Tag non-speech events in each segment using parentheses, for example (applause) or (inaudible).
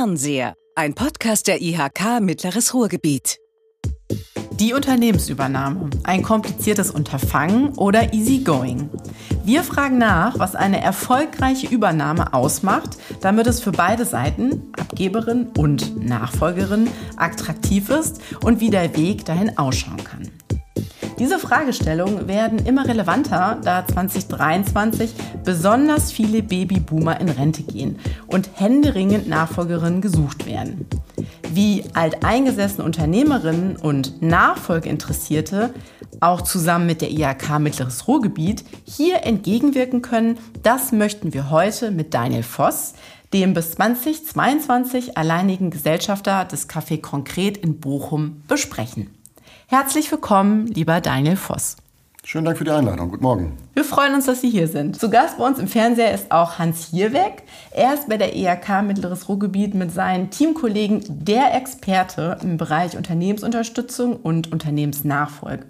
Fernseher, ein Podcast der IHK Mittleres Ruhrgebiet. Die Unternehmensübernahme, ein kompliziertes Unterfangen oder easygoing. Wir fragen nach, was eine erfolgreiche Übernahme ausmacht, damit es für beide Seiten, Abgeberin und Nachfolgerin, attraktiv ist und wie der Weg dahin ausschauen kann. Diese Fragestellungen werden immer relevanter, da 2023 besonders viele Babyboomer in Rente gehen und händeringend Nachfolgerinnen gesucht werden. Wie alteingesessene Unternehmerinnen und Nachfolgeinteressierte auch zusammen mit der IHK Mittleres Ruhrgebiet hier entgegenwirken können, das möchten wir heute mit Daniel Voss, dem bis 2022 alleinigen Gesellschafter des Café Konkret in Bochum, besprechen. Herzlich willkommen, lieber Daniel Voss. Schönen Dank für die Einladung. Guten Morgen. Wir freuen uns, dass Sie hier sind. Zu Gast bei uns im Fernseher ist auch Hans Hierweg. Er ist bei der ERK Mittleres Ruhrgebiet mit seinen Teamkollegen der Experte im Bereich Unternehmensunterstützung und Unternehmensnachfolge.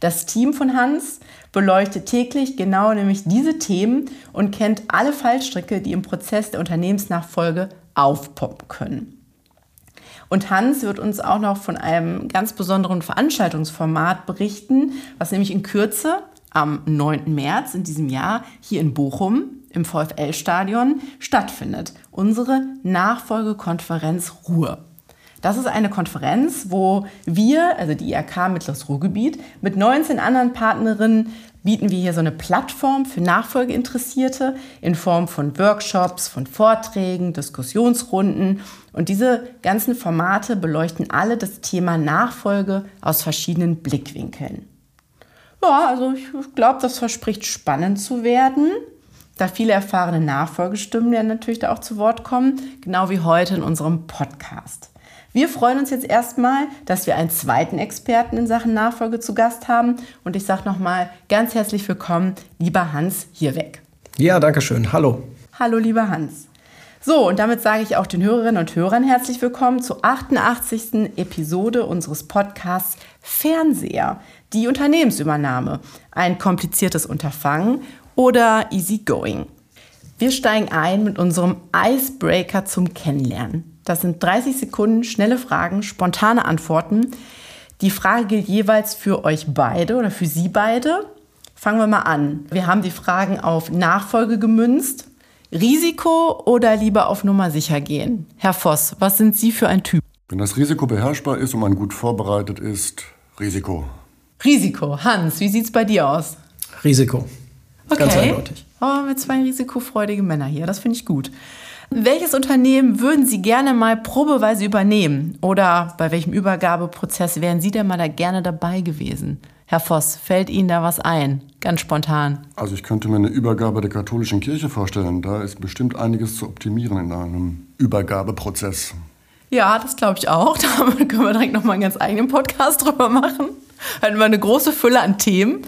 Das Team von Hans beleuchtet täglich genau nämlich diese Themen und kennt alle Fallstricke, die im Prozess der Unternehmensnachfolge aufpoppen können. Und Hans wird uns auch noch von einem ganz besonderen Veranstaltungsformat berichten, was nämlich in Kürze am 9. März in diesem Jahr hier in Bochum im VfL-Stadion stattfindet. Unsere Nachfolgekonferenz Ruhr. Das ist eine Konferenz, wo wir, also die IRK Mittleres Ruhrgebiet, mit 19 anderen Partnerinnen bieten wir hier so eine Plattform für Nachfolgeinteressierte in Form von Workshops, von Vorträgen, Diskussionsrunden. Und diese ganzen Formate beleuchten alle das Thema Nachfolge aus verschiedenen Blickwinkeln. Ja, also ich glaube, das verspricht spannend zu werden, da viele erfahrene Nachfolgestimmen ja natürlich da auch zu Wort kommen, genau wie heute in unserem Podcast. Wir freuen uns jetzt erstmal, dass wir einen zweiten Experten in Sachen Nachfolge zu Gast haben. Und ich sage nochmal ganz herzlich willkommen, lieber Hans Hierweg. Ja, danke schön. Hallo. Hallo, lieber Hans. So, und damit sage ich auch den Hörerinnen und Hörern herzlich willkommen zur 88. Episode unseres Podcasts Fernseher, die Unternehmensübernahme, ein kompliziertes Unterfangen oder Easygoing. Wir steigen ein mit unserem Icebreaker zum Kennenlernen. Das sind 30 Sekunden schnelle Fragen, spontane Antworten. Die Frage gilt jeweils für euch beide oder für Sie beide. Fangen wir mal an. Wir haben die Fragen auf Nachfolge gemünzt. Risiko oder lieber auf Nummer sicher gehen? Herr Voss, was sind Sie für ein Typ? Wenn das Risiko beherrschbar ist und man gut vorbereitet ist, Risiko. Risiko. Hans, wie sieht es bei dir aus? Risiko. Okay. Ganz eindeutig. Oh, mit zwei risikofreudige Männer hier. Das finde ich gut. Welches Unternehmen würden Sie gerne mal probeweise übernehmen? Oder bei welchem Übergabeprozess wären Sie denn mal da gerne dabei gewesen? Herr Voss, fällt Ihnen da was ein? Ganz spontan. Also ich könnte mir eine Übergabe der katholischen Kirche vorstellen. Da ist bestimmt einiges zu optimieren in einem Übergabeprozess. Ja, das glaube ich auch. (laughs) Da können wir direkt nochmal einen ganz eigenen Podcast drüber machen. Hatten wir eine große Fülle an Themen.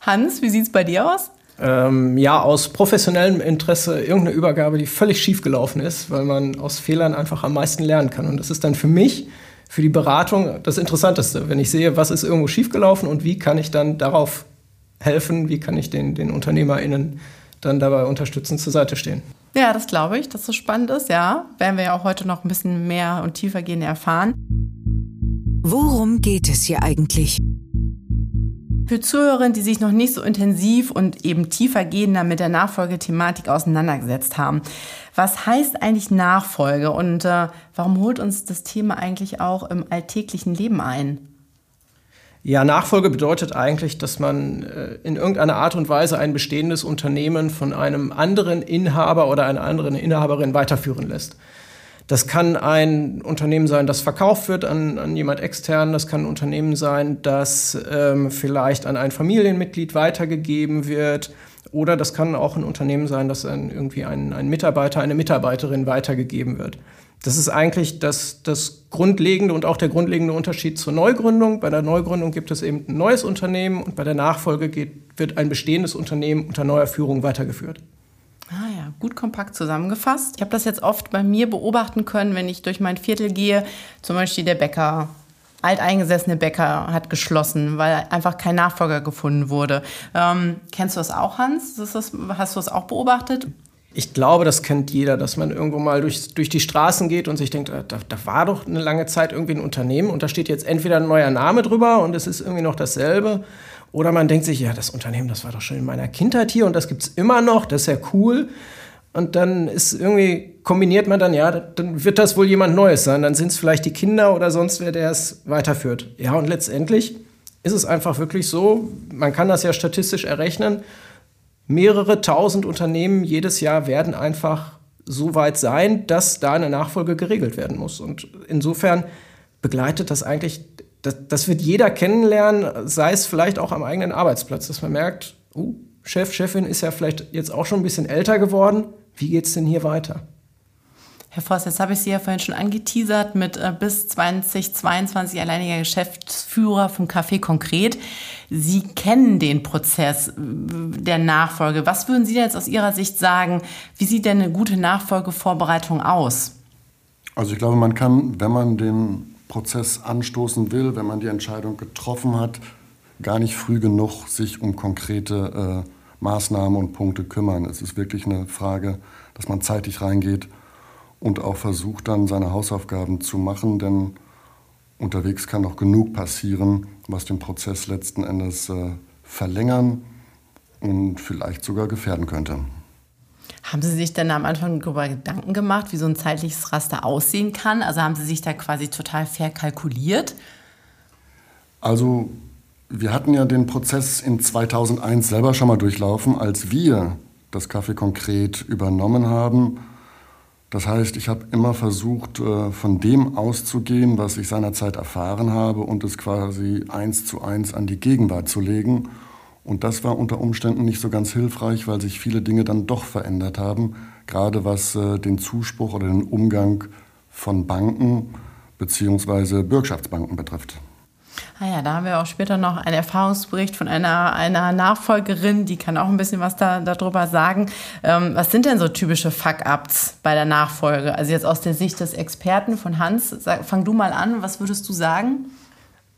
Hans, wie sieht es bei dir aus? Ähm, ja, aus professionellem Interesse irgendeine Übergabe, die völlig schief gelaufen ist, weil man aus Fehlern einfach am meisten lernen kann. Und das ist dann für mich, für die Beratung, das Interessanteste, wenn ich sehe, was ist irgendwo schiefgelaufen und wie kann ich dann darauf helfen, wie kann ich den, den UnternehmerInnen dann dabei unterstützen, zur Seite stehen. Ja, das glaube ich, dass das spannend ist, ja. Werden wir ja auch heute noch ein bisschen mehr und tiefer gehen erfahren. Worum geht es hier eigentlich? Für Zuhörerinnen, die sich noch nicht so intensiv und eben tiefergehender mit der Nachfolgethematik auseinandergesetzt haben. Was heißt eigentlich Nachfolge und äh, warum holt uns das Thema eigentlich auch im alltäglichen Leben ein? Ja, Nachfolge bedeutet eigentlich, dass man äh, in irgendeiner Art und Weise ein bestehendes Unternehmen von einem anderen Inhaber oder einer anderen Inhaberin weiterführen lässt. Das kann ein Unternehmen sein, das verkauft wird an, an jemand extern. Das kann ein Unternehmen sein, das ähm, vielleicht an ein Familienmitglied weitergegeben wird. Oder das kann auch ein Unternehmen sein, das an irgendwie ein, ein Mitarbeiter, eine Mitarbeiterin weitergegeben wird. Das ist eigentlich das, das grundlegende und auch der grundlegende Unterschied zur Neugründung. Bei der Neugründung gibt es eben ein neues Unternehmen und bei der Nachfolge geht, wird ein bestehendes Unternehmen unter neuer Führung weitergeführt. Gut kompakt zusammengefasst. Ich habe das jetzt oft bei mir beobachten können, wenn ich durch mein Viertel gehe. Zum Beispiel der Bäcker, alteingesessene Bäcker hat geschlossen, weil einfach kein Nachfolger gefunden wurde. Ähm, kennst du das auch, Hans? Das, hast du das auch beobachtet? Ich glaube, das kennt jeder, dass man irgendwo mal durch, durch die Straßen geht und sich denkt, äh, da, da war doch eine lange Zeit irgendwie ein Unternehmen und da steht jetzt entweder ein neuer Name drüber und es ist irgendwie noch dasselbe. Oder man denkt sich, ja, das Unternehmen, das war doch schon in meiner Kindheit hier und das gibt es immer noch, das ist ja cool. Und dann ist irgendwie, kombiniert man dann, ja, dann wird das wohl jemand Neues sein. Dann sind es vielleicht die Kinder oder sonst wer, der es weiterführt. Ja, und letztendlich ist es einfach wirklich so, man kann das ja statistisch errechnen, mehrere tausend Unternehmen jedes Jahr werden einfach so weit sein, dass da eine Nachfolge geregelt werden muss. Und insofern begleitet das eigentlich, das, das wird jeder kennenlernen, sei es vielleicht auch am eigenen Arbeitsplatz, dass man merkt, uh, Chef, Chefin ist ja vielleicht jetzt auch schon ein bisschen älter geworden. Wie geht es denn hier weiter? Herr Voss, jetzt habe ich Sie ja vorhin schon angeteasert mit äh, bis 2022 alleiniger Geschäftsführer vom Café Konkret. Sie kennen den Prozess äh, der Nachfolge. Was würden Sie jetzt aus Ihrer Sicht sagen? Wie sieht denn eine gute Nachfolgevorbereitung aus? Also ich glaube, man kann, wenn man den Prozess anstoßen will, wenn man die Entscheidung getroffen hat, gar nicht früh genug sich um konkrete äh, Maßnahmen und Punkte kümmern. Es ist wirklich eine Frage, dass man zeitig reingeht und auch versucht dann seine Hausaufgaben zu machen, denn unterwegs kann noch genug passieren, was den Prozess letzten Endes äh, verlängern und vielleicht sogar gefährden könnte. Haben Sie sich denn am Anfang darüber Gedanken gemacht, wie so ein zeitliches Raster aussehen kann? Also haben Sie sich da quasi total verkalkuliert? Also wir hatten ja den Prozess in 2001 selber schon mal durchlaufen, als wir das Café konkret übernommen haben das heißt, ich habe immer versucht, äh, von dem auszugehen, was ich seinerzeit erfahren habe und es quasi eins zu eins an die Gegenwart zu legen. Und das war unter Umständen nicht so ganz hilfreich, weil sich viele Dinge dann doch verändert haben, gerade was äh, den Zuspruch oder den Umgang von Banken bzw. Bürgschaftsbanken betrifft. Ah ja, da haben wir auch später noch einen Erfahrungsbericht von einer, einer Nachfolgerin, die kann auch ein bisschen was da, darüber sagen. Ähm, was sind denn so typische Fuck-Ups bei der Nachfolge? Also jetzt aus der Sicht des Experten von Hans, sag, fang du mal an, was würdest du sagen?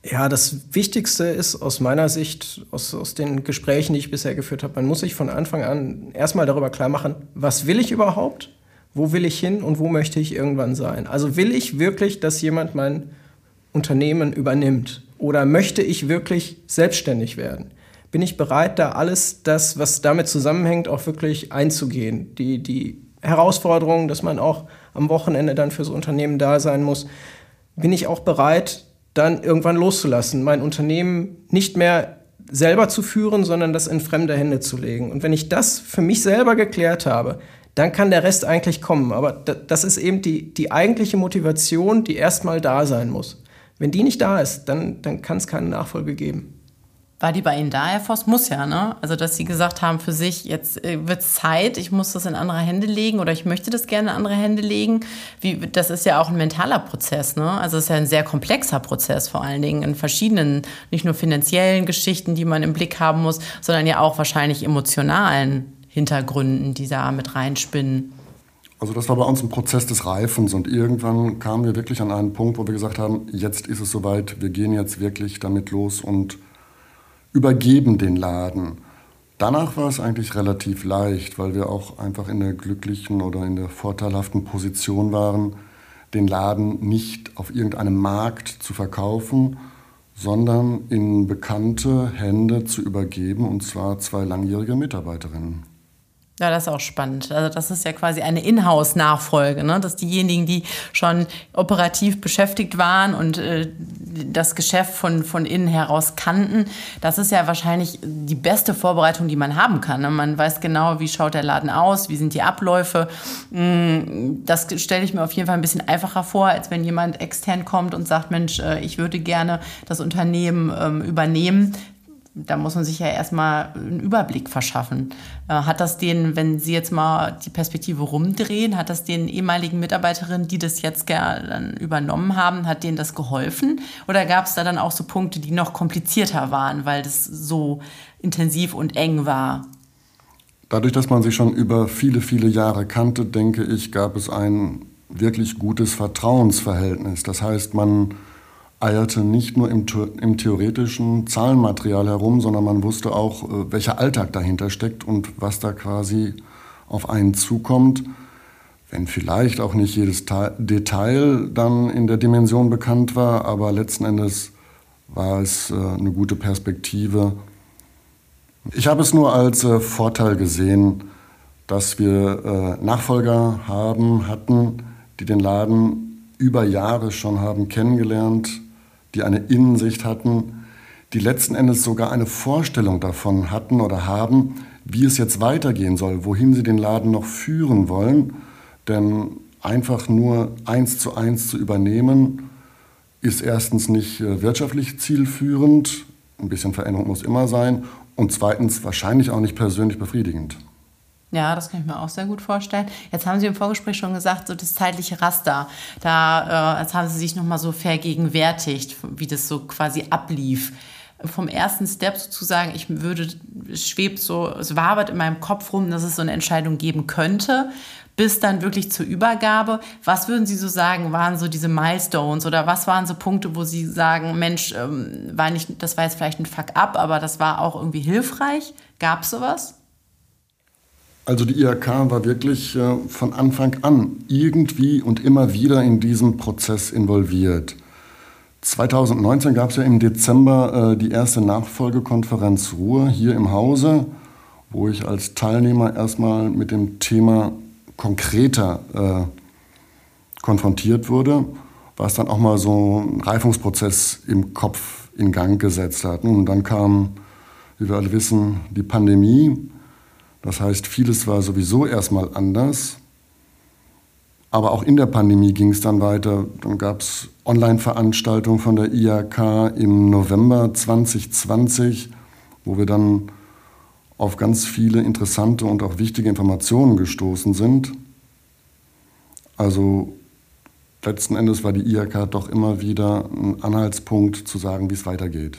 Ja, das Wichtigste ist aus meiner Sicht, aus, aus den Gesprächen, die ich bisher geführt habe, man muss sich von Anfang an erstmal darüber klar machen, was will ich überhaupt? Wo will ich hin und wo möchte ich irgendwann sein? Also will ich wirklich, dass jemand mein Unternehmen übernimmt? Oder möchte ich wirklich selbstständig werden? Bin ich bereit, da alles das, was damit zusammenhängt, auch wirklich einzugehen? Die, die Herausforderung, dass man auch am Wochenende dann fürs Unternehmen da sein muss. Bin ich auch bereit, dann irgendwann loszulassen, mein Unternehmen nicht mehr selber zu führen, sondern das in fremde Hände zu legen. Und wenn ich das für mich selber geklärt habe, dann kann der Rest eigentlich kommen. Aber das ist eben die, die eigentliche Motivation, die erstmal da sein muss. Wenn die nicht da ist, dann, dann kann es keine Nachfolge geben. War die bei Ihnen da, Herr Voss? Muss ja, ne? Also, dass Sie gesagt haben, für sich, jetzt äh, wird es Zeit, ich muss das in andere Hände legen oder ich möchte das gerne in andere Hände legen. Wie, das ist ja auch ein mentaler Prozess, ne? Also, es ist ja ein sehr komplexer Prozess vor allen Dingen in verschiedenen, nicht nur finanziellen Geschichten, die man im Blick haben muss, sondern ja auch wahrscheinlich emotionalen Hintergründen, die da mit reinspinnen. Also das war bei uns ein Prozess des Reifens und irgendwann kamen wir wirklich an einen Punkt, wo wir gesagt haben, jetzt ist es soweit, wir gehen jetzt wirklich damit los und übergeben den Laden. Danach war es eigentlich relativ leicht, weil wir auch einfach in der glücklichen oder in der vorteilhaften Position waren, den Laden nicht auf irgendeinem Markt zu verkaufen, sondern in bekannte Hände zu übergeben, und zwar zwei langjährige Mitarbeiterinnen. Ja, das ist auch spannend. Also das ist ja quasi eine Inhouse-Nachfolge, ne? dass diejenigen, die schon operativ beschäftigt waren und äh, das Geschäft von, von innen heraus kannten, das ist ja wahrscheinlich die beste Vorbereitung, die man haben kann. Ne? Man weiß genau, wie schaut der Laden aus, wie sind die Abläufe. Mm, das stelle ich mir auf jeden Fall ein bisschen einfacher vor, als wenn jemand extern kommt und sagt, Mensch, äh, ich würde gerne das Unternehmen ähm, übernehmen da muss man sich ja erstmal einen Überblick verschaffen. Äh, hat das den, wenn Sie jetzt mal die Perspektive rumdrehen, hat das den ehemaligen Mitarbeiterinnen, die das jetzt dann übernommen haben, hat denen das geholfen? Oder gab es da dann auch so Punkte, die noch komplizierter waren, weil das so intensiv und eng war? Dadurch, dass man sich schon über viele, viele Jahre kannte, denke ich, gab es ein wirklich gutes Vertrauensverhältnis. Das heißt, man eierte nicht nur im, im, theoretischen Zahlenmaterial herum, sondern man wusste auch, äh, welcher Alltag dahinter steckt und was da quasi auf einen zukommt, wenn vielleicht auch nicht jedes Detail dann in der Dimension bekannt war, aber letzten Endes war es äh, eine gute Perspektive. Ich habe es nur als äh, Vorteil gesehen, dass wir äh, Nachfolger haben, hatten, die den Laden über Jahre schon haben kennengelernt, die eine Innensicht hatten, die letzten Endes sogar eine Vorstellung davon hatten oder haben, wie es jetzt weitergehen soll, wohin sie den Laden noch führen wollen. Denn einfach nur eins zu eins zu übernehmen, ist erstens nicht äh, wirtschaftlich zielführend, ein bisschen Veränderung muss immer sein, und zweitens wahrscheinlich auch nicht persönlich befriedigend. Ja, das kann ich mir auch sehr gut vorstellen. Jetzt haben Sie im Vorgespräch schon gesagt, so das zeitliche Raster. Da äh, jetzt haben Sie sich nochmal so vergegenwärtigt, wie das so quasi ablief. Vom ersten Step sozusagen, ich würde, es schwebt so, es wabert in meinem Kopf rum, dass es so eine Entscheidung geben könnte, bis dann wirklich zur Übergabe. Was würden Sie so sagen, waren so diese Milestones oder was waren so Punkte, wo Sie sagen, Mensch, ähm, war nicht, das war jetzt vielleicht ein Fuck-up, aber das war auch irgendwie hilfreich? Gab es sowas? Also die IHK war wirklich äh, von Anfang an irgendwie und immer wieder in diesem Prozess involviert. 2019 gab es ja im Dezember äh, die erste Nachfolgekonferenz Ruhr hier im Hause, wo ich als Teilnehmer erstmal mit dem Thema konkreter äh, konfrontiert wurde, was dann auch mal so einen Reifungsprozess im Kopf in Gang gesetzt hat. Und dann kam, wie wir alle wissen, die Pandemie das heißt, vieles war sowieso erstmal anders. Aber auch in der Pandemie ging es dann weiter. Dann gab es Online-Veranstaltungen von der IHK im November 2020, wo wir dann auf ganz viele interessante und auch wichtige Informationen gestoßen sind. Also letzten Endes war die IHK doch immer wieder ein Anhaltspunkt zu sagen, wie es weitergeht.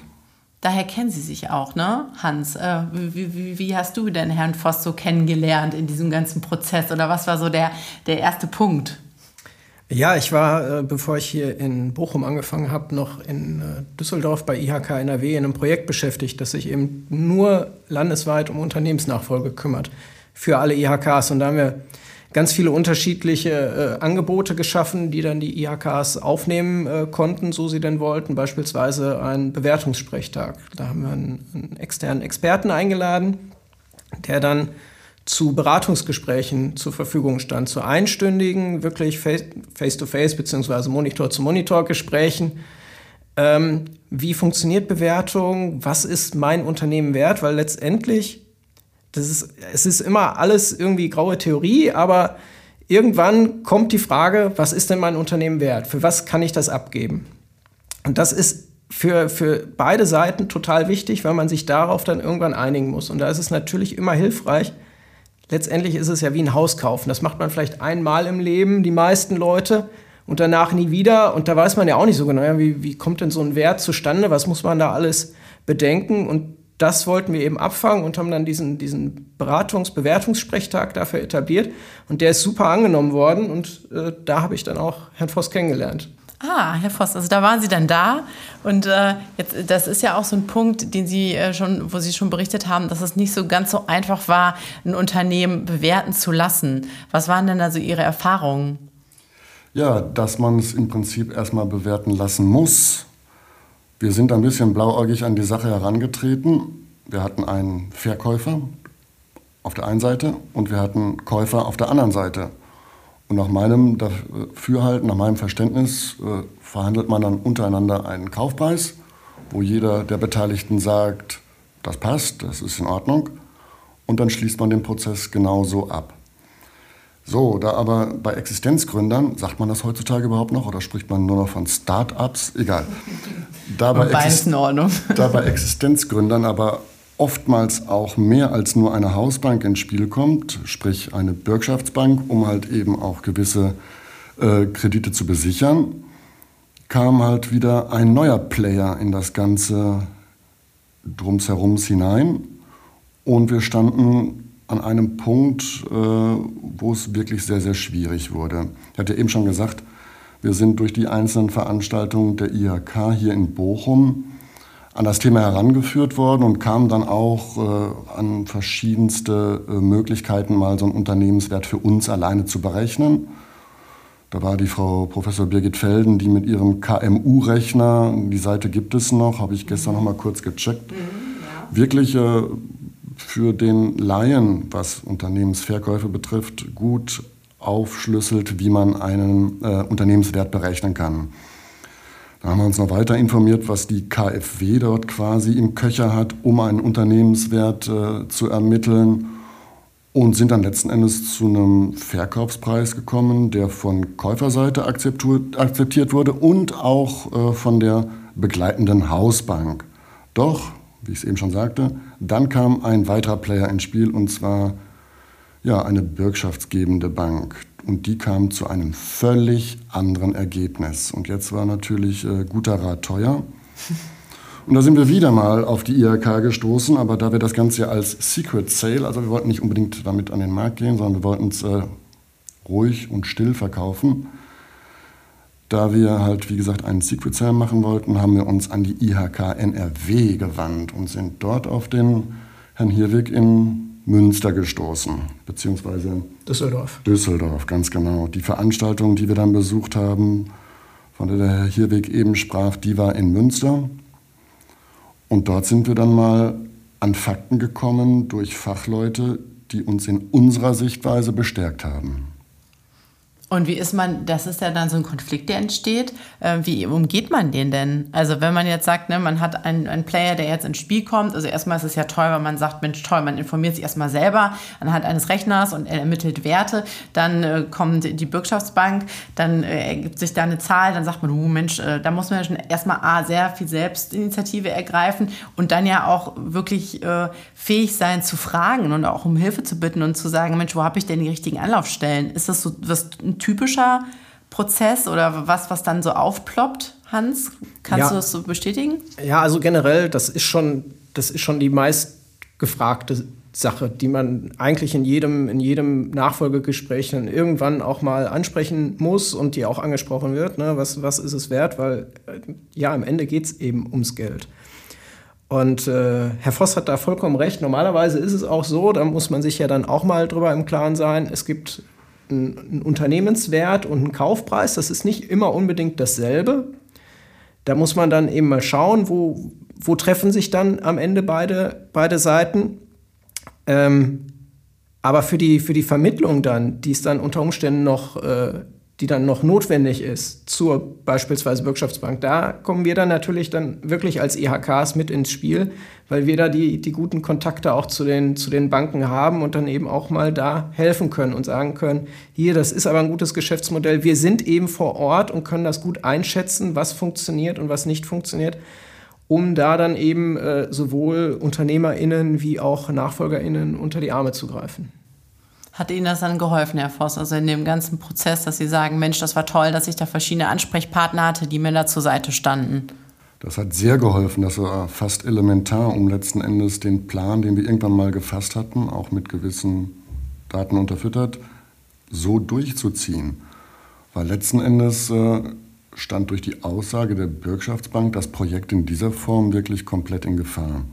Daher kennen Sie sich auch, ne, Hans? Äh, wie, wie, wie, hast du denn Herrn Voss so kennengelernt in diesem ganzen Prozess? Oder was war so der, der erste Punkt? Ja, ich war, äh, bevor ich hier in Bochum angefangen habe, noch in äh, Düsseldorf bei IHK NRW in einem Projekt beschäftigt, das sich eben nur landesweit um Unternehmensnachfolge kümmert für alle IHKs. Und da haben wir ganz viele unterschiedliche äh, Angebote geschaffen, die dann die IHKs aufnehmen äh, konnten, so sie denn wollten. Beispielsweise ein Bewertungssprechtag. Da haben wir einen, einen externen Experten eingeladen, der dann zu Beratungsgesprächen zur Verfügung stand, zu einstündigen, wirklich Face-to-Face -face, beziehungsweise Monitor-zu-Monitor-Gesprächen. Ähm, wie funktioniert Bewertung? Was ist mein Unternehmen wert? Weil letztendlich das ist, es ist immer alles irgendwie graue Theorie, aber irgendwann kommt die Frage, was ist denn mein Unternehmen wert? Für was kann ich das abgeben? Und das ist für, für beide Seiten total wichtig, weil man sich darauf dann irgendwann einigen muss. Und da ist es natürlich immer hilfreich. Letztendlich ist es ja wie ein Haus kaufen. Das macht man vielleicht einmal im Leben, die meisten Leute, und danach nie wieder. Und da weiß man ja auch nicht so genau, wie, wie kommt denn so ein Wert zustande? Was muss man da alles bedenken? Und das wollten wir eben abfangen und haben dann diesen, diesen Beratungs-, Bewertungssprechtag dafür etabliert. Und der ist super angenommen worden und äh, da habe ich dann auch Herrn Voss kennengelernt. Ah, Herr Voss, also da waren Sie dann da und äh, jetzt, das ist ja auch so ein Punkt, den Sie äh, schon, wo Sie schon berichtet haben, dass es nicht so ganz so einfach war, ein Unternehmen bewerten zu lassen. Was waren denn also Ihre Erfahrungen? Ja, dass man es im Prinzip erstmal bewerten lassen muss wir sind ein bisschen blauäugig an die Sache herangetreten. Wir hatten einen Verkäufer auf der einen Seite und wir hatten Käufer auf der anderen Seite. Und nach meinem Dafürhalten, nach meinem Verständnis äh, verhandelt man dann untereinander einen Kaufpreis, wo jeder der Beteiligten sagt, das passt, das ist in Ordnung. Und dann schließt man den Prozess genauso ab. So, da aber bei Existenzgründern, sagt man das heutzutage überhaupt noch oder spricht man nur noch von Start-ups? Egal. (laughs) Da bei, Exist Ordnung. (laughs) da bei Existenzgründern aber oftmals auch mehr als nur eine Hausbank ins Spiel kommt, sprich eine Bürgschaftsbank, um halt eben auch gewisse äh, Kredite zu besichern, kam halt wieder ein neuer Player in das Ganze drumsherums hinein. Und wir standen an einem Punkt, äh, wo es wirklich sehr, sehr schwierig wurde. Ich hatte eben schon gesagt, wir sind durch die einzelnen Veranstaltungen der IHK hier in Bochum an das Thema herangeführt worden und kam dann auch äh, an verschiedenste äh, Möglichkeiten, mal so einen Unternehmenswert für uns alleine zu berechnen. Da war die Frau Professor Birgit Felden, die mit ihrem KMU-Rechner, die Seite gibt es noch, habe ich gestern noch mal kurz gecheckt, mhm, ja. wirklich äh, für den Laien, was Unternehmensverkäufe betrifft, gut aufschlüsselt, wie man einen äh, Unternehmenswert berechnen kann. Da haben wir uns noch weiter informiert, was die KfW dort quasi im Köcher hat, um einen Unternehmenswert äh, zu ermitteln und sind dann letzten Endes zu einem Verkaufspreis gekommen, der von Käuferseite akzeptiert wurde und auch äh, von der begleitenden Hausbank. Doch, wie ich es eben schon sagte, dann kam ein weiterer Player ins Spiel und zwar ja, eine bürgschaftsgebende Bank, und die kam zu einem völlig anderen Ergebnis. Und jetzt war natürlich äh, guter Rat teuer. Und da sind wir wieder mal auf die IHK gestoßen, aber da wir das Ganze ja als Secret Sale, also wir wollten nicht unbedingt damit an den Markt gehen, sondern wir wollten es äh, ruhig und still verkaufen. Da wir halt, wie gesagt, einen Secret Sale machen wollten, haben wir uns an die IHK NRW gewandt und sind dort auf den Herrn Hirwig in Münster gestoßen, beziehungsweise Düsseldorf. Düsseldorf, ganz genau. Die Veranstaltung, die wir dann besucht haben, von der der Herr Hirweg eben sprach, die war in Münster. Und dort sind wir dann mal an Fakten gekommen durch Fachleute, die uns in unserer Sichtweise bestärkt haben. Und wie ist man, das ist ja dann so ein Konflikt, der entsteht. Äh, wie umgeht man den denn? Also wenn man jetzt sagt, ne, man hat einen, einen Player, der jetzt ins Spiel kommt, also erstmal ist es ja toll, wenn man sagt, Mensch, toll, man informiert sich erstmal selber anhand eines Rechners und ermittelt Werte, dann äh, kommt die Bürgschaftsbank, dann äh, ergibt sich da eine Zahl, dann sagt man, oh Mensch, äh, da muss man ja schon erstmal A, sehr viel Selbstinitiative ergreifen und dann ja auch wirklich äh, fähig sein zu fragen und auch um Hilfe zu bitten und zu sagen, Mensch, wo habe ich denn die richtigen Anlaufstellen? Ist das so was typischer Prozess oder was, was dann so aufploppt, Hans? Kannst ja. du das so bestätigen? Ja, also generell, das ist schon, das ist schon die meistgefragte Sache, die man eigentlich in jedem, in jedem Nachfolgegespräch dann irgendwann auch mal ansprechen muss und die auch angesprochen wird. Ne? Was, was ist es wert? Weil äh, ja, am Ende geht es eben ums Geld. Und äh, Herr Voss hat da vollkommen recht. Normalerweise ist es auch so, da muss man sich ja dann auch mal drüber im Klaren sein. Es gibt ein, Unternehmenswert und ein Kaufpreis, das ist nicht immer unbedingt dasselbe. Da muss man dann eben mal schauen, wo, wo treffen sich dann am Ende beide, beide Seiten. Ähm, aber für die, für die Vermittlung dann, die es dann unter Umständen noch äh, die dann noch notwendig ist zur beispielsweise Bürgschaftsbank, da kommen wir dann natürlich dann wirklich als IHKs mit ins Spiel, weil wir da die, die guten Kontakte auch zu den, zu den Banken haben und dann eben auch mal da helfen können und sagen können, hier, das ist aber ein gutes Geschäftsmodell, wir sind eben vor Ort und können das gut einschätzen, was funktioniert und was nicht funktioniert, um da dann eben äh, sowohl UnternehmerInnen wie auch NachfolgerInnen unter die Arme zu greifen. Hat Ihnen das dann geholfen, Herr Voss, also in dem ganzen Prozess, dass Sie sagen, Mensch, das war toll, dass ich da verschiedene Ansprechpartner hatte, die mir da zur Seite standen? Das hat sehr geholfen. Das war fast elementar, um letzten Endes den Plan, den wir irgendwann mal gefasst hatten, auch mit gewissen Daten unterfüttert, so durchzuziehen. Weil letzten Endes äh, stand durch die Aussage der Bürgschaftsbank das Projekt in dieser Form wirklich komplett in Gefahr.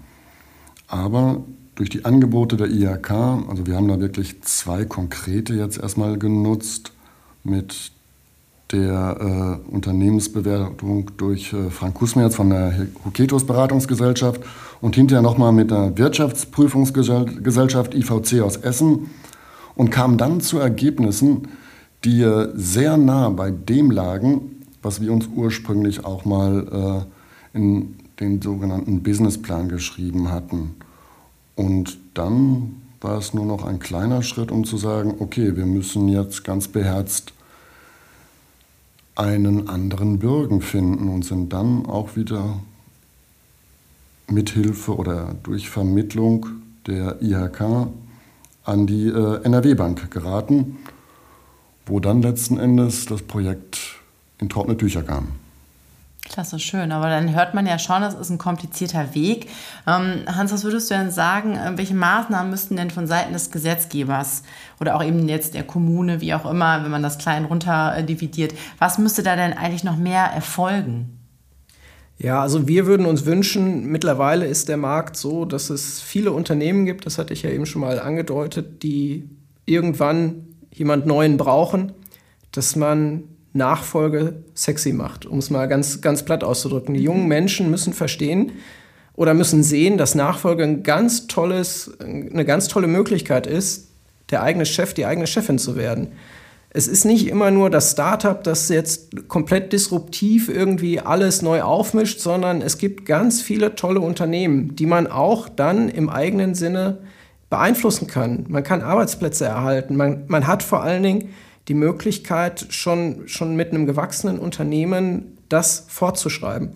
Aber durch die Angebote der IHK, also wir haben da wirklich zwei konkrete jetzt erstmal genutzt mit der äh, Unternehmensbewertung durch äh, Frank Kusmerz von der Huketos Beratungsgesellschaft und hinterher nochmal mit der Wirtschaftsprüfungsgesellschaft IVC aus Essen und kamen dann zu Ergebnissen, die äh, sehr nah bei dem lagen, was wir uns ursprünglich auch mal äh, in den sogenannten Businessplan geschrieben hatten. Und dann war es nur noch ein kleiner Schritt, um zu sagen, okay, wir müssen jetzt ganz beherzt einen anderen Bürgen finden und sind dann auch wieder mit Hilfe oder durch Vermittlung der IHK an die äh, NRW-Bank geraten, wo dann letzten Endes das Projekt in trockene Tücher kam. Klasse, schön. Aber dann hört man ja schon, das ist ein komplizierter Weg. Ähm, Hans, was würdest du denn sagen, äh, welche Maßnahmen müssten denn von Seiten des Gesetzgebers oder auch eben jetzt der Kommune, wie auch immer, wenn man das klein runter dividiert, was müsste da denn eigentlich noch mehr erfolgen? Ja, also wir würden uns wünschen, mittlerweile ist der Markt so, dass es viele Unternehmen gibt, das hatte ich ja eben schon mal angedeutet, die irgendwann jemand Neuen brauchen, dass man Nachfolge sexy macht, um es mal ganz, ganz platt auszudrücken. Die jungen Menschen müssen verstehen oder müssen sehen, dass Nachfolge ein ganz tolles, eine ganz tolle Möglichkeit ist, der eigene Chef, die eigene Chefin zu werden es ist nicht immer nur das Startup, das jetzt komplett disruptiv irgendwie alles neu aufmischt, sondern es gibt ganz viele tolle Unternehmen, die man auch dann im eigenen Sinne beeinflussen kann. Man kann Arbeitsplätze erhalten. Man, man hat vor allen Dingen die Möglichkeit, schon, schon mit einem gewachsenen Unternehmen das fortzuschreiben.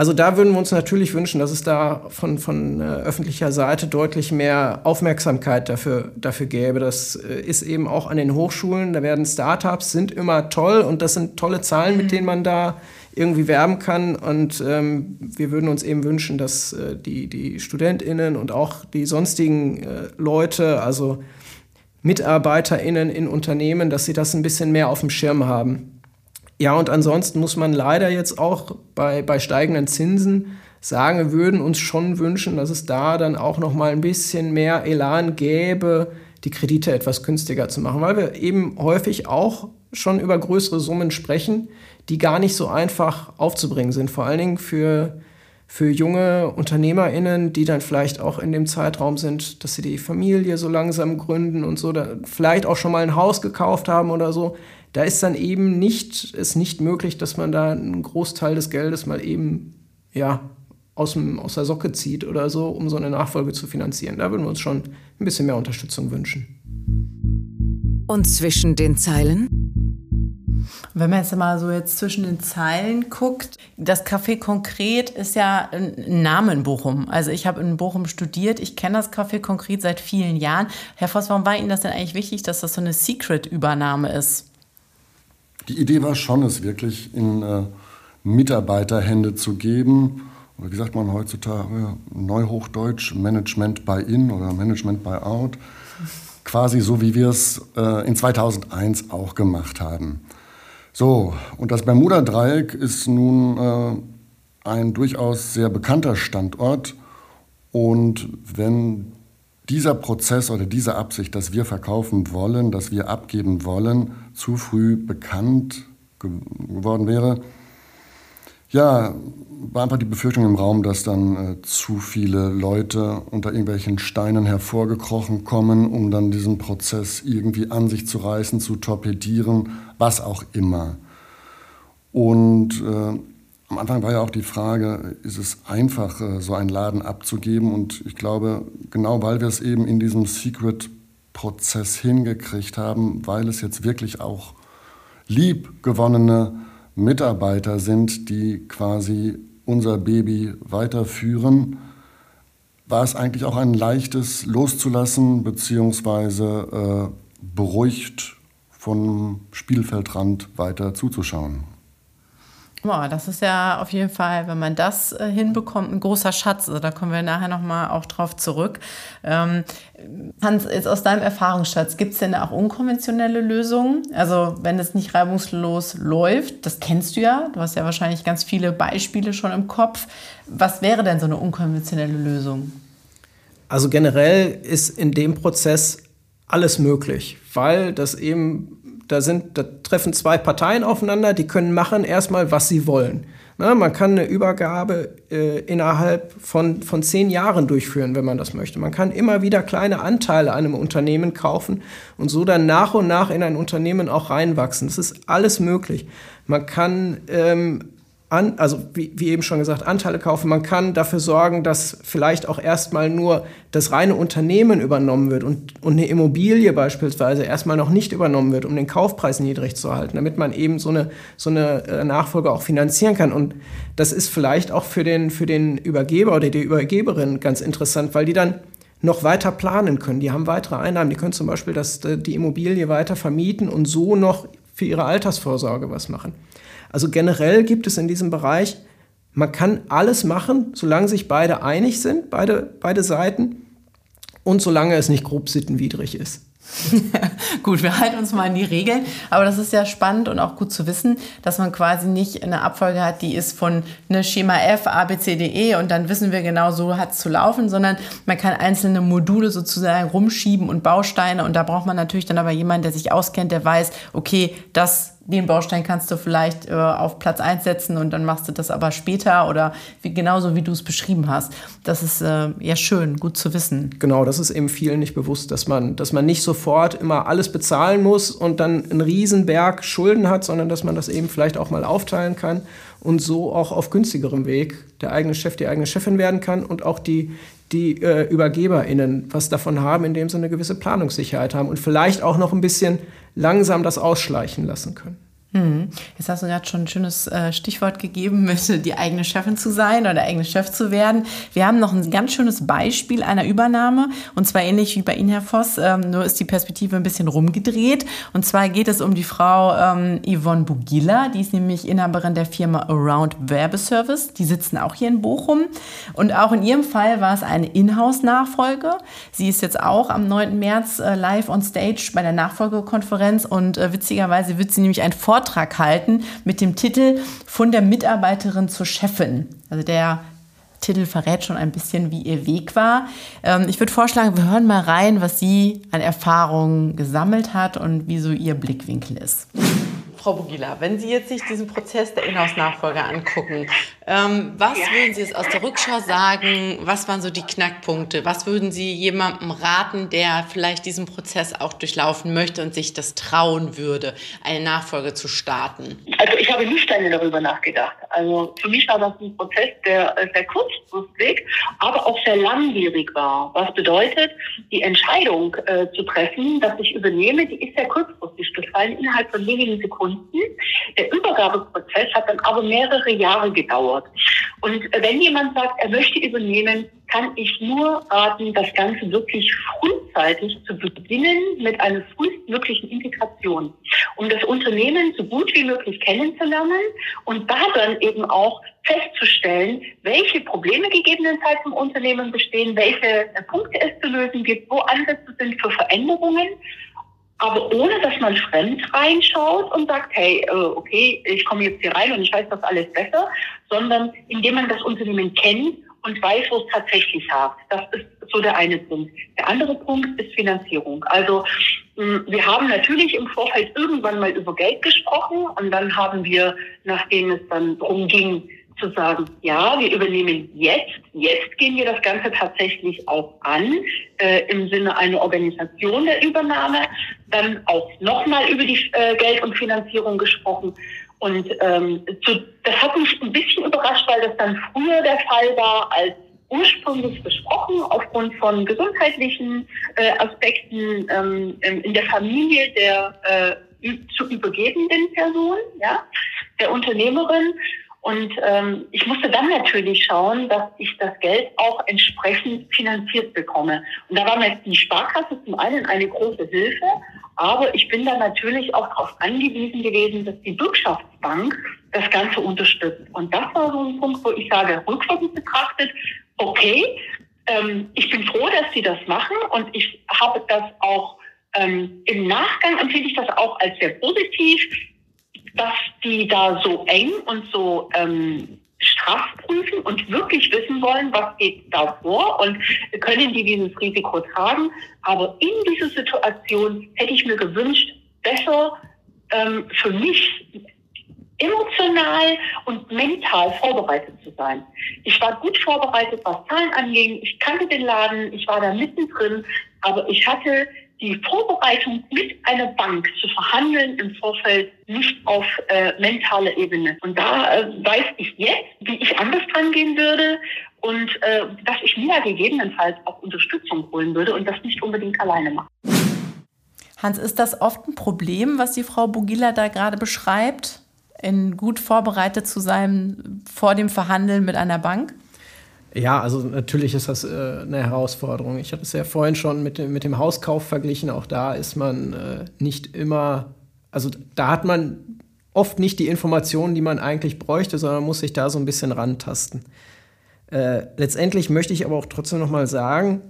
Also da würden wir uns natürlich wünschen, dass es da von, von äh, öffentlicher Seite deutlich mehr Aufmerksamkeit dafür, dafür gäbe. Das äh, ist eben auch an den Hochschulen. Da werden Startups, sind immer toll und das sind tolle Zahlen, mit mhm. denen man da irgendwie werben kann. Und ähm, wir würden uns eben wünschen, dass äh, die, die StudentInnen und auch die sonstigen äh, Leute, also MitarbeiterInnen in Unternehmen, dass sie das ein bisschen mehr auf dem Schirm haben. Ja, und ansonsten muss man leider jetzt auch bei, bei steigenden Zinsen sagen, wir würden uns schon wünschen, dass es da dann auch noch mal ein bisschen mehr Elan gäbe, die Kredite etwas günstiger zu machen, weil wir eben häufig auch schon über größere Summen sprechen, die gar nicht so einfach aufzubringen sind, vor allen Dingen für, für junge UnternehmerInnen, die dann vielleicht auch in dem Zeitraum sind, dass sie die Familie so langsam gründen und so, vielleicht auch schon mal ein Haus gekauft haben oder so da ist dann eben nicht, ist nicht möglich, dass man da einen Großteil des Geldes mal eben, ja, aus, dem, aus der Socke zieht oder so, um so eine Nachfolge zu finanzieren. Da würden wir uns schon ein bisschen mehr Unterstützung wünschen. Und zwischen den Zeilen? Wenn man jetzt mal so jetzt zwischen den Zeilen guckt, das Café Konkret ist ja ein Name in Bochum. Also ich habe in Bochum studiert, ich kenne das Café Konkret seit vielen Jahren. Herr Voss, warum war Ihnen das denn eigentlich wichtig, dass das so eine Secret-Übernahme ist? Die Idee war schon, es wirklich in äh, Mitarbeiterhände zu geben. Oder wie sagt man heutzutage, Neuhochdeutsch, Management by In oder Management by Out. Quasi so, wie wir es äh, in 2001 auch gemacht haben. So, und das Bermuda-Dreieck ist nun äh, ein durchaus sehr bekannter Standort. Und wenn dieser Prozess oder diese Absicht, dass wir verkaufen wollen, dass wir abgeben wollen, zu früh bekannt geworden wäre, ja, war einfach die Befürchtung im Raum, dass dann äh, zu viele Leute unter irgendwelchen Steinen hervorgekrochen kommen, um dann diesen Prozess irgendwie an sich zu reißen, zu torpedieren, was auch immer. Und äh, am Anfang war ja auch die Frage, ist es einfach, äh, so einen Laden abzugeben? Und ich glaube, genau weil wir es eben in diesem Secret-Prozess hingekriegt haben, weil es jetzt wirklich auch liebgewonnene Mitarbeiter sind, die quasi unser Baby weiterführen, war es eigentlich auch ein leichtes loszulassen, beziehungsweise äh, beruhigt vom Spielfeldrand weiter zuzuschauen. Boah, das ist ja auf jeden Fall, wenn man das äh, hinbekommt, ein großer Schatz. Also da kommen wir nachher nochmal auch drauf zurück. Ähm, Hans, jetzt aus deinem Erfahrungsschatz, gibt es denn auch unkonventionelle Lösungen? Also wenn es nicht reibungslos läuft, das kennst du ja, du hast ja wahrscheinlich ganz viele Beispiele schon im Kopf. Was wäre denn so eine unkonventionelle Lösung? Also generell ist in dem Prozess alles möglich, weil das eben da, sind, da treffen zwei Parteien aufeinander, die können machen erstmal, was sie wollen. Na, man kann eine Übergabe äh, innerhalb von, von zehn Jahren durchführen, wenn man das möchte. Man kann immer wieder kleine Anteile an einem Unternehmen kaufen und so dann nach und nach in ein Unternehmen auch reinwachsen. Das ist alles möglich. Man kann ähm, an, also wie, wie, eben schon gesagt, Anteile kaufen. Man kann dafür sorgen, dass vielleicht auch erstmal nur das reine Unternehmen übernommen wird und, und eine Immobilie beispielsweise erstmal noch nicht übernommen wird, um den Kaufpreis niedrig zu halten, damit man eben so eine, so eine äh, Nachfolge auch finanzieren kann. Und das ist vielleicht auch für den, für den Übergeber oder die Übergeberin ganz interessant, weil die dann noch weiter planen können. Die haben weitere Einnahmen. Die können zum Beispiel das, die Immobilie weiter vermieten und so noch für ihre Altersvorsorge was machen. Also generell gibt es in diesem Bereich, man kann alles machen, solange sich beide einig sind, beide, beide Seiten. und solange es nicht grob sittenwidrig ist. (laughs) gut, wir halten uns mal an die Regeln, aber das ist ja spannend und auch gut zu wissen, dass man quasi nicht eine Abfolge hat, die ist von ne, Schema F, A, B, C, D, E und dann wissen wir genau, so hat es zu laufen, sondern man kann einzelne Module sozusagen rumschieben und Bausteine und da braucht man natürlich dann aber jemanden, der sich auskennt, der weiß, okay, das den Baustein kannst du vielleicht äh, auf Platz 1 setzen und dann machst du das aber später oder wie, genauso wie du es beschrieben hast. Das ist äh, ja schön, gut zu wissen. Genau, das ist eben vielen nicht bewusst, dass man, dass man nicht sofort immer alles bezahlen muss und dann einen Riesenberg Schulden hat, sondern dass man das eben vielleicht auch mal aufteilen kann und so auch auf günstigerem Weg der eigene Chef, die eigene Chefin werden kann und auch die, die äh, ÜbergeberInnen was davon haben, indem sie eine gewisse Planungssicherheit haben und vielleicht auch noch ein bisschen langsam das ausschleichen lassen können. Hm. Jetzt hast du gerade schon ein schönes äh, Stichwort gegeben, (laughs) mit die eigene Chefin zu sein oder der eigene Chef zu werden. Wir haben noch ein ganz schönes Beispiel einer Übernahme und zwar ähnlich wie bei Ihnen, Herr Voss, ähm, nur ist die Perspektive ein bisschen rumgedreht. Und zwar geht es um die Frau ähm, Yvonne Bugilla, die ist nämlich Inhaberin der Firma Around Werbeservice. Die sitzen auch hier in Bochum und auch in ihrem Fall war es eine Inhouse-Nachfolge. Sie ist jetzt auch am 9. März äh, live on stage bei der Nachfolgekonferenz und äh, witzigerweise wird sie nämlich ein Vortrag Vortrag halten mit dem Titel Von der Mitarbeiterin zur Chefin. Also der Titel verrät schon ein bisschen, wie ihr Weg war. Ähm, ich würde vorschlagen, wir hören mal rein, was sie an Erfahrungen gesammelt hat und wie so ihr Blickwinkel ist. Frau Bugila, wenn Sie jetzt sich diesen Prozess der Inhouse-Nachfolger angucken, ähm, was ja. würden Sie jetzt aus der Rückschau sagen? Was waren so die Knackpunkte? Was würden Sie jemandem raten, der vielleicht diesen Prozess auch durchlaufen möchte und sich das trauen würde, eine Nachfolge zu starten? Also ich habe nicht lange darüber nachgedacht. Also für mich war das ein Prozess, der sehr kurzfristig, aber auch sehr langwierig war. Was bedeutet, die Entscheidung äh, zu treffen, dass ich übernehme, die ist sehr kurzfristig gefallen, innerhalb von wenigen Sekunden. Kunden. Der Übergabeprozess hat dann aber mehrere Jahre gedauert. Und wenn jemand sagt, er möchte übernehmen, kann ich nur raten, das Ganze wirklich frühzeitig zu beginnen mit einer frühestmöglichen Integration, um das Unternehmen so gut wie möglich kennenzulernen und da dann eben auch festzustellen, welche Probleme gegebenenfalls im Unternehmen bestehen, welche Punkte es zu lösen gibt, wo Ansätze sind für Veränderungen aber ohne dass man fremd reinschaut und sagt, hey, äh, okay, ich komme jetzt hier rein und ich weiß das alles besser, sondern indem man das Unternehmen kennt und weiß, wo es tatsächlich hakt. Das ist so der eine Punkt. Der andere Punkt ist Finanzierung. Also wir haben natürlich im Vorfeld irgendwann mal über Geld gesprochen und dann haben wir, nachdem es dann darum ging, zu sagen, ja, wir übernehmen jetzt, jetzt gehen wir das Ganze tatsächlich auch an, äh, im Sinne einer Organisation der Übernahme, dann auch nochmal über die äh, Geld- und Finanzierung gesprochen. Und ähm, zu, das hat mich ein bisschen überrascht, weil das dann früher der Fall war als ursprünglich besprochen, aufgrund von gesundheitlichen äh, Aspekten ähm, in der Familie der äh, zu übergebenden Person, ja, der Unternehmerin. Und ähm, ich musste dann natürlich schauen, dass ich das Geld auch entsprechend finanziert bekomme. Und da war mir die Sparkasse zum einen eine große Hilfe, aber ich bin dann natürlich auch darauf angewiesen gewesen, dass die Bürgschaftsbank das Ganze unterstützt. Und das war so ein Punkt, wo ich sage, rückwärts betrachtet, okay, ähm, ich bin froh, dass sie das machen und ich habe das auch ähm, im Nachgang empfinde ich das auch als sehr positiv dass die da so eng und so ähm, straff prüfen und wirklich wissen wollen, was geht da vor und können die dieses Risiko tragen. Aber in dieser Situation hätte ich mir gewünscht, besser ähm, für mich emotional und mental vorbereitet zu sein. Ich war gut vorbereitet, was Zahlen anging. Ich kannte den Laden, ich war da mittendrin, aber ich hatte die Vorbereitung mit einer Bank zu verhandeln im Vorfeld nicht auf äh, mentaler Ebene. Und da äh, weiß ich jetzt, wie ich anders dran gehen würde und äh, dass ich mir gegebenenfalls auch Unterstützung holen würde und das nicht unbedingt alleine mache. Hans, ist das oft ein Problem, was die Frau Bugila da gerade beschreibt, in gut vorbereitet zu sein vor dem Verhandeln mit einer Bank? Ja, also natürlich ist das äh, eine Herausforderung. Ich hatte es ja vorhin schon mit dem, mit dem Hauskauf verglichen. Auch da ist man äh, nicht immer, also da hat man oft nicht die Informationen, die man eigentlich bräuchte, sondern muss sich da so ein bisschen rantasten. Äh, letztendlich möchte ich aber auch trotzdem noch mal sagen,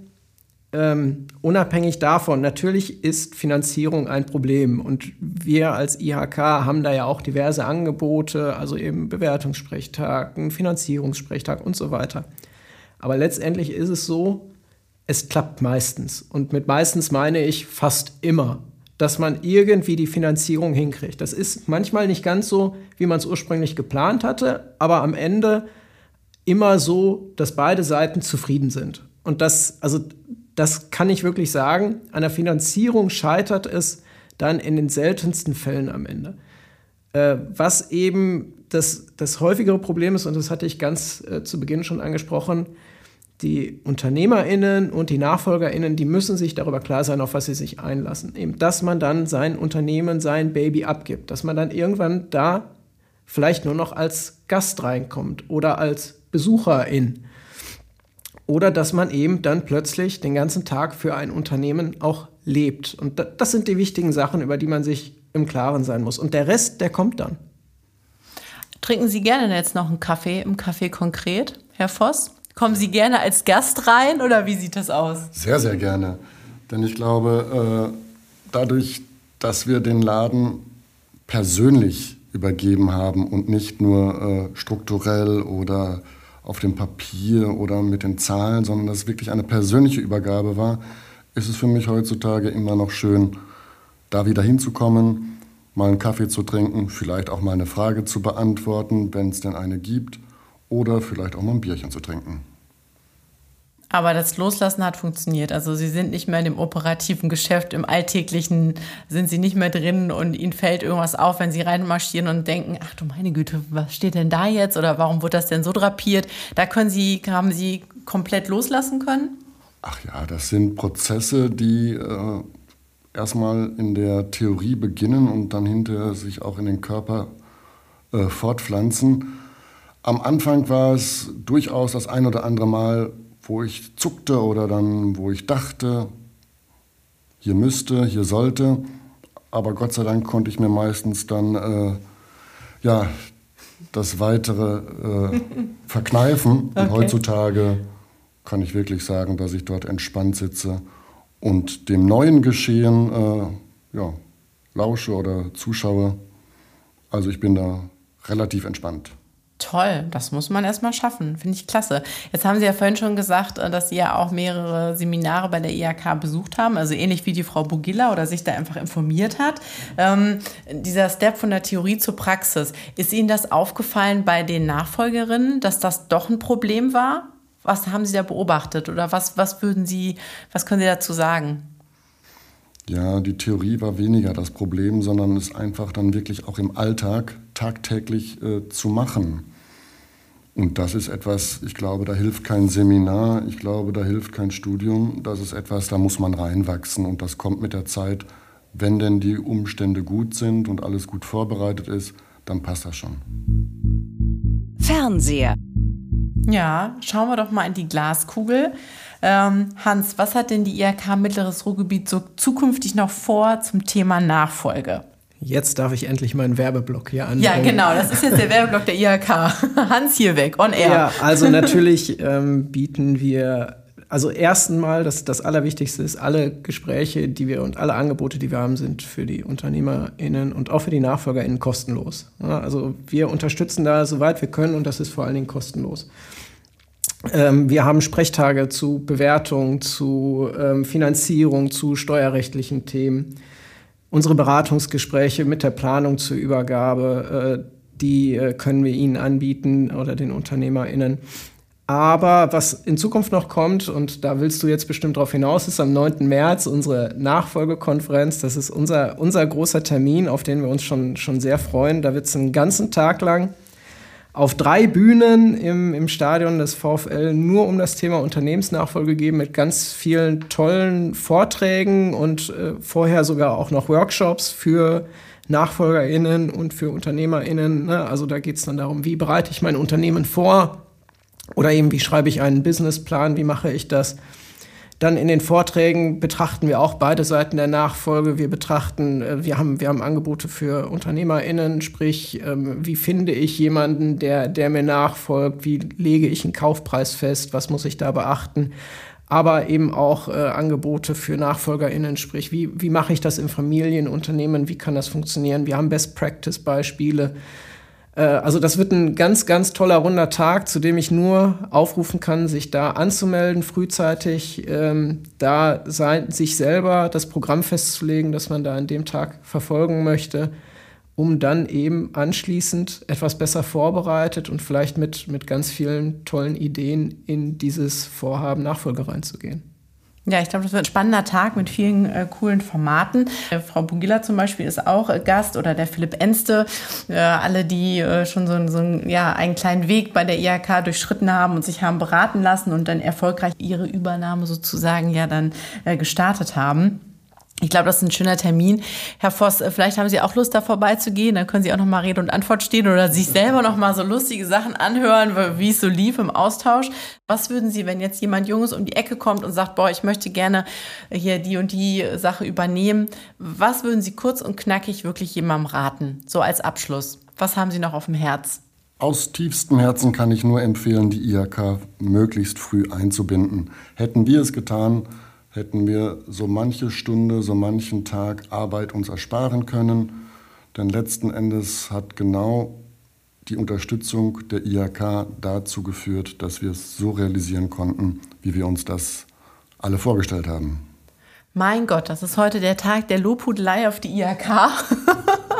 ähm, unabhängig davon, natürlich ist Finanzierung ein Problem und wir als IHK haben da ja auch diverse Angebote, also eben Bewertungssprechtag, Finanzierungssprechtag und so weiter. Aber letztendlich ist es so, es klappt meistens. Und mit meistens meine ich fast immer, dass man irgendwie die Finanzierung hinkriegt. Das ist manchmal nicht ganz so, wie man es ursprünglich geplant hatte, aber am Ende immer so, dass beide Seiten zufrieden sind. Und das, also das kann ich wirklich sagen. An der Finanzierung scheitert es dann in den seltensten Fällen am Ende. Äh, was eben das, das häufigere Problem ist, und das hatte ich ganz äh, zu Beginn schon angesprochen, die UnternehmerInnen und die NachfolgerInnen, die müssen sich darüber klar sein, auf was sie sich einlassen. Eben, dass man dann sein Unternehmen, sein Baby abgibt, dass man dann irgendwann da vielleicht nur noch als Gast reinkommt oder als Besucherin. Oder dass man eben dann plötzlich den ganzen Tag für ein Unternehmen auch lebt. Und das sind die wichtigen Sachen, über die man sich im Klaren sein muss. Und der Rest, der kommt dann. Trinken Sie gerne jetzt noch einen Kaffee im Café konkret, Herr Voss? Kommen Sie gerne als Gast rein oder wie sieht das aus? Sehr, sehr gerne. Denn ich glaube, äh, dadurch, dass wir den Laden persönlich übergeben haben und nicht nur äh, strukturell oder auf dem Papier oder mit den Zahlen, sondern dass es wirklich eine persönliche Übergabe war, ist es für mich heutzutage immer noch schön, da wieder hinzukommen, mal einen Kaffee zu trinken, vielleicht auch mal eine Frage zu beantworten, wenn es denn eine gibt, oder vielleicht auch mal ein Bierchen zu trinken. Aber das Loslassen hat funktioniert. Also sie sind nicht mehr in dem operativen Geschäft, im Alltäglichen sind sie nicht mehr drin und ihnen fällt irgendwas auf, wenn sie reinmarschieren und denken, ach du meine Güte, was steht denn da jetzt oder warum wird das denn so drapiert? Da können sie, haben sie komplett loslassen können? Ach ja, das sind Prozesse, die äh, erstmal in der Theorie beginnen und dann hinterher sich auch in den Körper äh, fortpflanzen. Am Anfang war es durchaus das ein oder andere Mal wo ich zuckte oder dann, wo ich dachte, hier müsste, hier sollte. Aber Gott sei Dank konnte ich mir meistens dann äh, ja, das Weitere äh, (laughs) verkneifen. Okay. Und heutzutage kann ich wirklich sagen, dass ich dort entspannt sitze und dem neuen Geschehen äh, ja, lausche oder zuschaue. Also ich bin da relativ entspannt. Toll, das muss man erstmal schaffen. Finde ich klasse. Jetzt haben Sie ja vorhin schon gesagt, äh, dass Sie ja auch mehrere Seminare bei der IHK besucht haben, also ähnlich wie die Frau Bugilla oder sich da einfach informiert hat. Ähm, dieser Step von der Theorie zur Praxis, ist Ihnen das aufgefallen bei den Nachfolgerinnen, dass das doch ein Problem war? Was haben Sie da beobachtet oder was, was würden Sie, was können Sie dazu sagen? Ja, die Theorie war weniger das Problem, sondern es einfach dann wirklich auch im Alltag tagtäglich äh, zu machen. Und das ist etwas, ich glaube, da hilft kein Seminar, ich glaube, da hilft kein Studium. Das ist etwas, da muss man reinwachsen und das kommt mit der Zeit. Wenn denn die Umstände gut sind und alles gut vorbereitet ist, dann passt das schon. Fernseher. Ja, schauen wir doch mal in die Glaskugel. Ähm, Hans, was hat denn die IRK Mittleres Ruhrgebiet so zukünftig noch vor zum Thema Nachfolge? Jetzt darf ich endlich meinen Werbeblock hier anbringen. Ja, genau, das ist jetzt der Werbeblock der IHK. (laughs) Hans hier weg, on air. Ja, also (laughs) natürlich ähm, bieten wir, also ersten Mal, das, das Allerwichtigste ist, alle Gespräche, die wir und alle Angebote, die wir haben, sind für die UnternehmerInnen und auch für die NachfolgerInnen kostenlos. Ja, also wir unterstützen da soweit wir können und das ist vor allen Dingen kostenlos. Ähm, wir haben Sprechtage zu Bewertung, zu ähm, Finanzierung, zu steuerrechtlichen Themen unsere Beratungsgespräche mit der Planung zur Übergabe, äh, die äh, können wir Ihnen anbieten oder den UnternehmerInnen. Aber was in Zukunft noch kommt, und da willst du jetzt bestimmt darauf hinaus, ist am 9. März unsere Nachfolgekonferenz. Das ist unser, unser großer Termin, auf den wir uns schon, schon sehr freuen. Da wird es einen ganzen Tag lang auf drei Bühnen im, im Stadion des VfL nur um das Thema Unternehmensnachfolge geben mit ganz vielen tollen Vorträgen und äh, vorher sogar auch noch Workshops für NachfolgerInnen und für UnternehmerInnen. Ne? Also da geht es dann darum, wie bereite ich mein Unternehmen vor oder eben wie schreibe ich einen Businessplan, wie mache ich das. Dann in den Vorträgen betrachten wir auch beide Seiten der Nachfolge. Wir betrachten, äh, wir haben, wir haben Angebote für UnternehmerInnen, sprich, ähm, wie finde ich jemanden, der, der mir nachfolgt? Wie lege ich einen Kaufpreis fest? Was muss ich da beachten? aber eben auch äh, Angebote für NachfolgerInnen, sprich, wie, wie mache ich das im Familienunternehmen, wie kann das funktionieren? Wir haben Best-Practice-Beispiele. Äh, also das wird ein ganz, ganz toller runder Tag, zu dem ich nur aufrufen kann, sich da anzumelden, frühzeitig, ähm, da sein, sich selber das Programm festzulegen, das man da an dem Tag verfolgen möchte um dann eben anschließend etwas besser vorbereitet und vielleicht mit, mit ganz vielen tollen Ideen in dieses Vorhaben Nachfolge reinzugehen. Ja, ich glaube, das wird ein spannender Tag mit vielen äh, coolen Formaten. Äh, Frau Bugilla zum Beispiel ist auch äh, Gast oder der Philipp Enste. Äh, alle, die äh, schon so, so ja, einen kleinen Weg bei der IHK durchschritten haben und sich haben beraten lassen und dann erfolgreich ihre Übernahme sozusagen ja dann äh, gestartet haben. Ich glaube, das ist ein schöner Termin. Herr Voss, äh, vielleicht haben Sie auch Lust, da vorbeizugehen. Dann können Sie auch noch mal Rede und Antwort stehen oder sich selber noch mal so lustige Sachen anhören, wie es so lief im Austausch. Was würden Sie, wenn jetzt jemand Junges um die Ecke kommt und sagt, boah, ich möchte gerne hier die und die Sache übernehmen? Was würden Sie kurz und knackig wirklich jemandem raten? So als Abschluss. Was haben Sie noch auf dem Herz? Aus tiefstem Herzen kann ich nur empfehlen, die IHK möglichst früh einzubinden. Hätten wir es getan, hätten wir so manche Stunde, so manchen Tag Arbeit uns ersparen können. Denn letzten Endes hat genau die Unterstützung der IHK dazu geführt, dass wir es so realisieren konnten, wie wir uns das alle vorgestellt haben. Mein Gott, das ist heute der Tag der Lobhudelei auf die IHK. (laughs)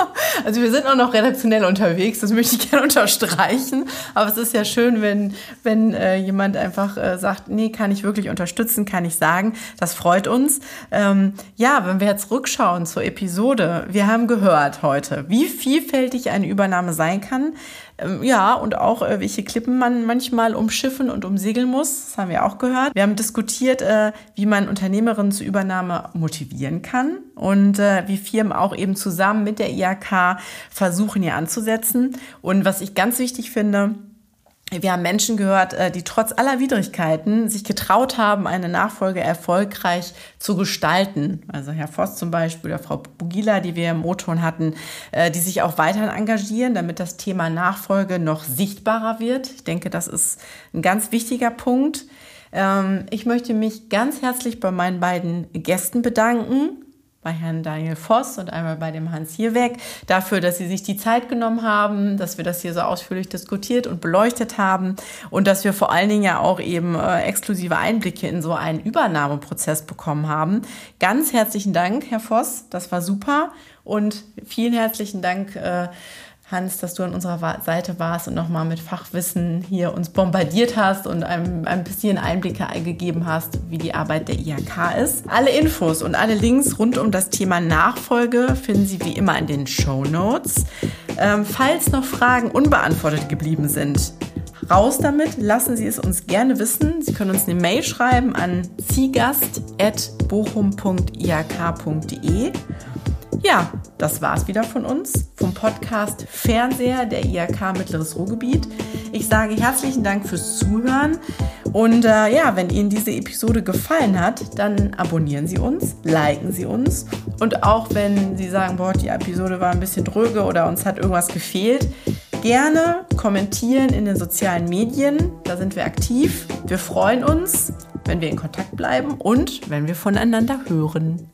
Also wir sind auch noch redaktionell unterwegs, das möchte ich (laughs) gerne unterstreichen. Aber es ist ja schön, wenn, wenn äh, jemand einfach äh, sagt, nee, kann ich wirklich unterstützen, kann ich sagen. Das freut uns. Ähm, ja, wenn wir jetzt rückschauen zur Episode, wir haben gehört heute, wie vielfältig eine Übernahme sein kann. Ähm, ja, und auch äh, welche Klippen man manchmal umschiffen und umsegeln muss. Das haben wir auch gehört. Wir haben diskutiert, äh, wie man Unternehmerinnen zur Übernahme motivieren kann und äh, wie Firmen auch eben zusammen mit der IHK versuchen, hier anzusetzen. Und was ich ganz wichtig finde, wir haben Menschen gehört, äh, die trotz aller Widrigkeiten sich getraut haben, eine Nachfolge erfolgreich zu gestalten. Also Herr Voss zum Beispiel oder Frau Bugila, die wir im O-Ton hatten, äh, die sich auch weiterhin engagieren, damit das Thema Nachfolge noch sichtbarer wird. Ich denke, das ist ein ganz wichtiger Punkt. Ähm, ich möchte mich ganz herzlich bei meinen beiden Gästen bedanken bei Herrn Daniel Voss und einmal bei dem Hans Hierweg dafür, dass Sie sich die Zeit genommen haben, dass wir das hier so ausführlich diskutiert und beleuchtet haben und dass wir vor allen Dingen ja auch eben äh, exklusive Einblicke in so einen Übernahmeprozess bekommen haben. Ganz herzlichen Dank, Herr Voss, das war super und vielen herzlichen Dank. Äh, Hans, dass du an unserer Seite warst und nochmal mit Fachwissen hier uns bombardiert hast und einem ein bisschen Einblicke gegeben hast, wie die Arbeit der IHK ist. Alle Infos und alle Links rund um das Thema Nachfolge finden Sie wie immer in den Show Notes. Ähm, falls noch Fragen unbeantwortet geblieben sind, raus damit, lassen Sie es uns gerne wissen. Sie können uns eine Mail schreiben an ziegast.bochum.ihk.de ja, das war's wieder von uns, vom Podcast Fernseher der IHK Mittleres Ruhrgebiet. Ich sage herzlichen Dank fürs Zuhören und äh, ja, wenn Ihnen diese Episode gefallen hat, dann abonnieren Sie uns, liken Sie uns und auch wenn Sie sagen, boah, die Episode war ein bisschen dröge oder uns hat irgendwas gefehlt, gerne kommentieren in den sozialen Medien, da sind wir aktiv. Wir freuen uns, wenn wir in Kontakt bleiben und wenn wir voneinander hören.